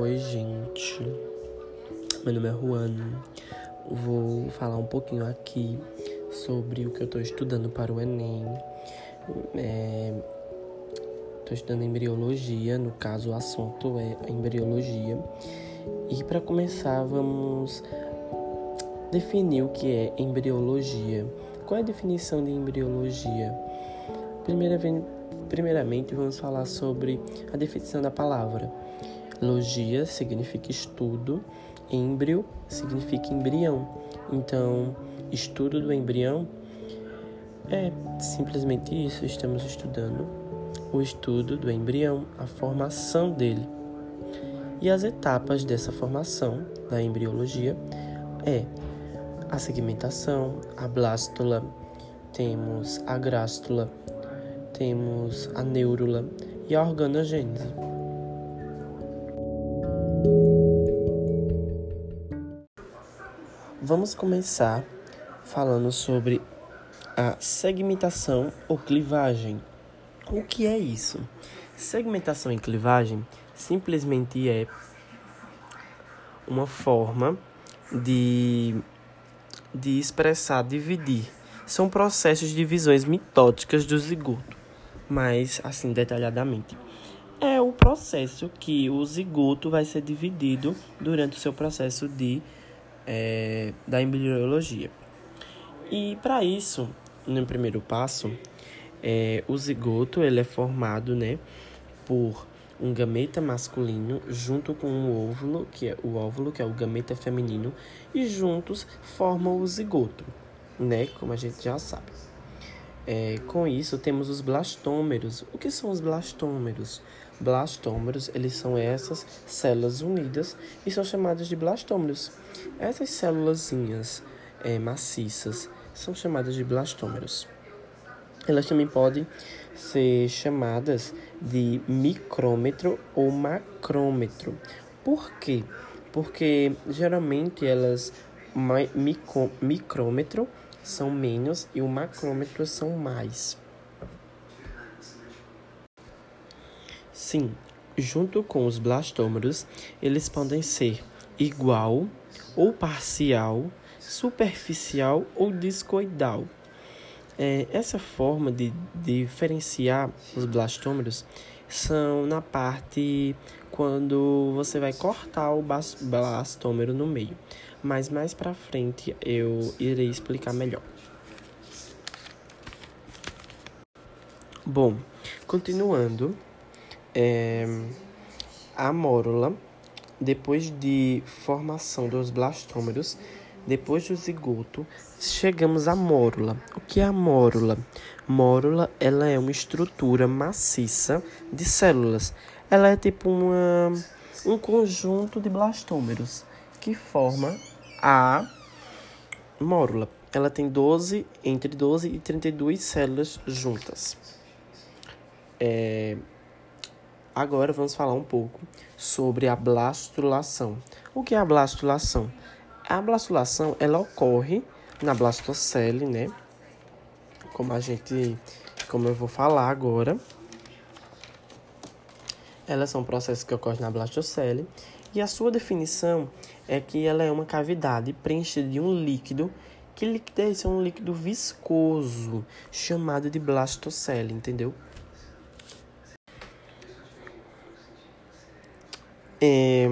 Oi, gente. Meu nome é Juan. Vou falar um pouquinho aqui sobre o que eu estou estudando para o Enem. Estou é, estudando embriologia, no caso, o assunto é embriologia. E para começar, vamos definir o que é embriologia. Qual é a definição de embriologia? Primeiramente, vamos falar sobre a definição da palavra. Logia significa estudo, êmbrio significa embrião. Então, estudo do embrião é simplesmente isso, estamos estudando o estudo do embrião, a formação dele. E as etapas dessa formação da embriologia é a segmentação, a blástula, temos a grástula, temos a neurula e a organogênese. Vamos começar falando sobre a segmentação ou clivagem. O que é isso? Segmentação e clivagem simplesmente é uma forma de, de expressar, dividir. São processos de divisões mitóticas do zigoto, mais assim detalhadamente. É o processo que o zigoto vai ser dividido durante o seu processo de é, da embriologia. E para isso, no primeiro passo, é, o zigoto ele é formado né, por um gameta masculino junto com um óvulo, que é o óvulo, que é o gameta feminino, e juntos formam o zigoto, né, como a gente já sabe. É, com isso, temos os blastômeros. O que são os blastômeros? Blastômeros, eles são essas células unidas e são chamadas de blastômeros. Essas células é, maciças são chamadas de blastômeros. Elas também podem ser chamadas de micrômetro ou macrômetro. Por quê? Porque geralmente elas micro, micrômetro são menos e o macrômetro são mais. Sim, junto com os blastômeros, eles podem ser igual ou parcial, superficial ou discoidal. É, essa forma de, de diferenciar os blastômeros são na parte quando você vai cortar o blastômero no meio. Mas mais para frente eu irei explicar melhor. Bom, continuando, é, a mórula, depois de formação dos blastômeros, depois do zigoto, chegamos à mórula. O que é a mórula? Mórula, ela é uma estrutura maciça de células. Ela é tipo uma, um conjunto de blastômeros que forma a mórula. Ela tem 12, entre 12 e 32 células juntas. É, Agora vamos falar um pouco sobre a blastulação. O que é a blastulação? A blastulação ela ocorre na blastocele, né? Como a gente, como eu vou falar agora. Elas são processos que ocorrem na blastocele e a sua definição é que ela é uma cavidade preenchida de um líquido que líquido é um líquido viscoso chamado de blastocele, entendeu? É,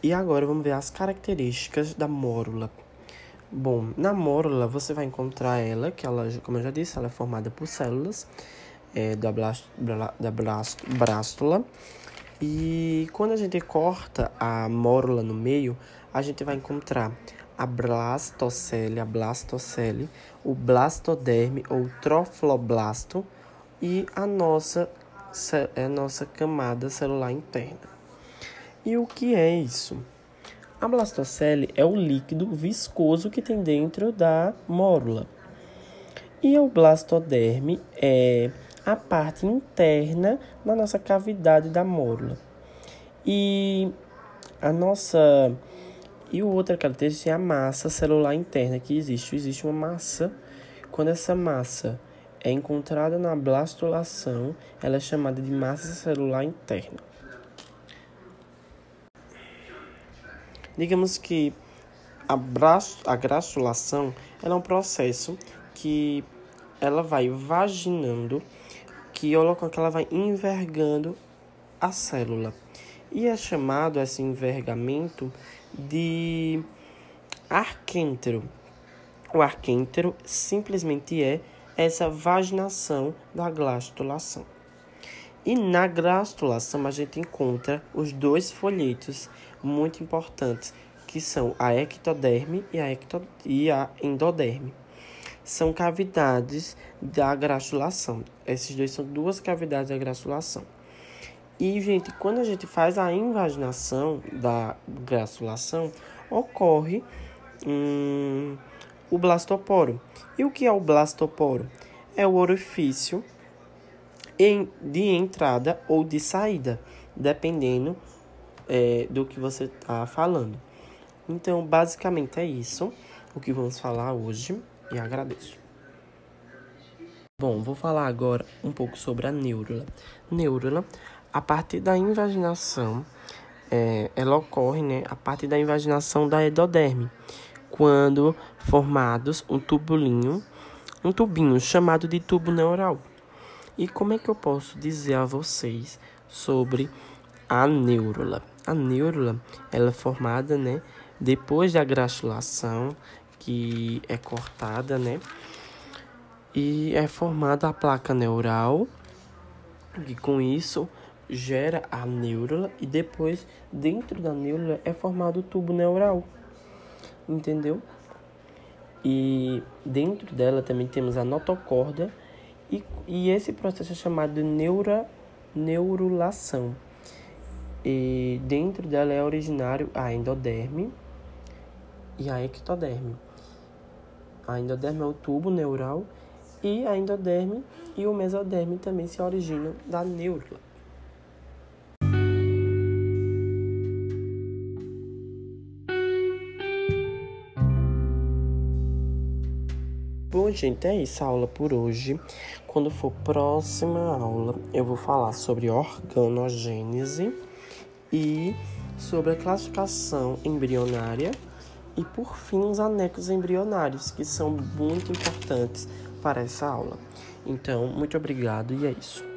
e agora vamos ver as características da mórula. Bom, na mórula você vai encontrar ela, que ela, como eu já disse, ela é formada por células é, da, blast, da blast. E quando a gente corta a mórula no meio, a gente vai encontrar a blastocele, a blastocele, o blastoderme ou trofloblasto e a nossa, a nossa camada celular interna. E o que é isso? A blastocele é o líquido viscoso que tem dentro da mórula. E o blastoderme é a parte interna da nossa cavidade da mórula. E a nossa e outra característica é a massa celular interna que existe. Existe uma massa. Quando essa massa é encontrada na blastulação, ela é chamada de massa celular interna. Digamos que a, braço, a graxulação é um processo que ela vai vaginando, que o local que ela vai envergando a célula. E é chamado esse envergamento de arquêntero. O arquêntero simplesmente é essa vaginação da glastulação. E na glastulação a gente encontra os dois folhetos muito importantes, que são a ectoderme e a, ecto e a endoderme. São cavidades da grastulação. Esses dois são duas cavidades da grastulação. E, gente, quando a gente faz a invaginação da grastulação, ocorre hum, o blastoporo. E o que é o blastoporo? É o orifício de entrada ou de saída, dependendo é, do que você está falando. Então, basicamente é isso o que vamos falar hoje e agradeço. Bom, vou falar agora um pouco sobre a neurula. Neurula, a partir da invaginação, é, ela ocorre né, a partir da invaginação da endoderme, quando formados um tubulinho, um tubinho chamado de tubo neural. E como é que eu posso dizer a vocês sobre a neurula? A neurula ela é formada, né, depois da gratulação, que é cortada, né? E é formada a placa neural, e com isso gera a neurula e depois dentro da neurula é formado o tubo neural. Entendeu? E dentro dela também temos a notocorda e, e esse processo é chamado de neura, neurulação. E dentro dela é originário a endoderme e a ectoderme. A endoderme é o tubo neural e a endoderme e o mesoderme também se originam da neurula. Bom, gente, é isso a aula por hoje. Quando for próxima aula, eu vou falar sobre organogênese e sobre a classificação embrionária e, por fim, os anexos embrionários, que são muito importantes para essa aula. Então, muito obrigado e é isso.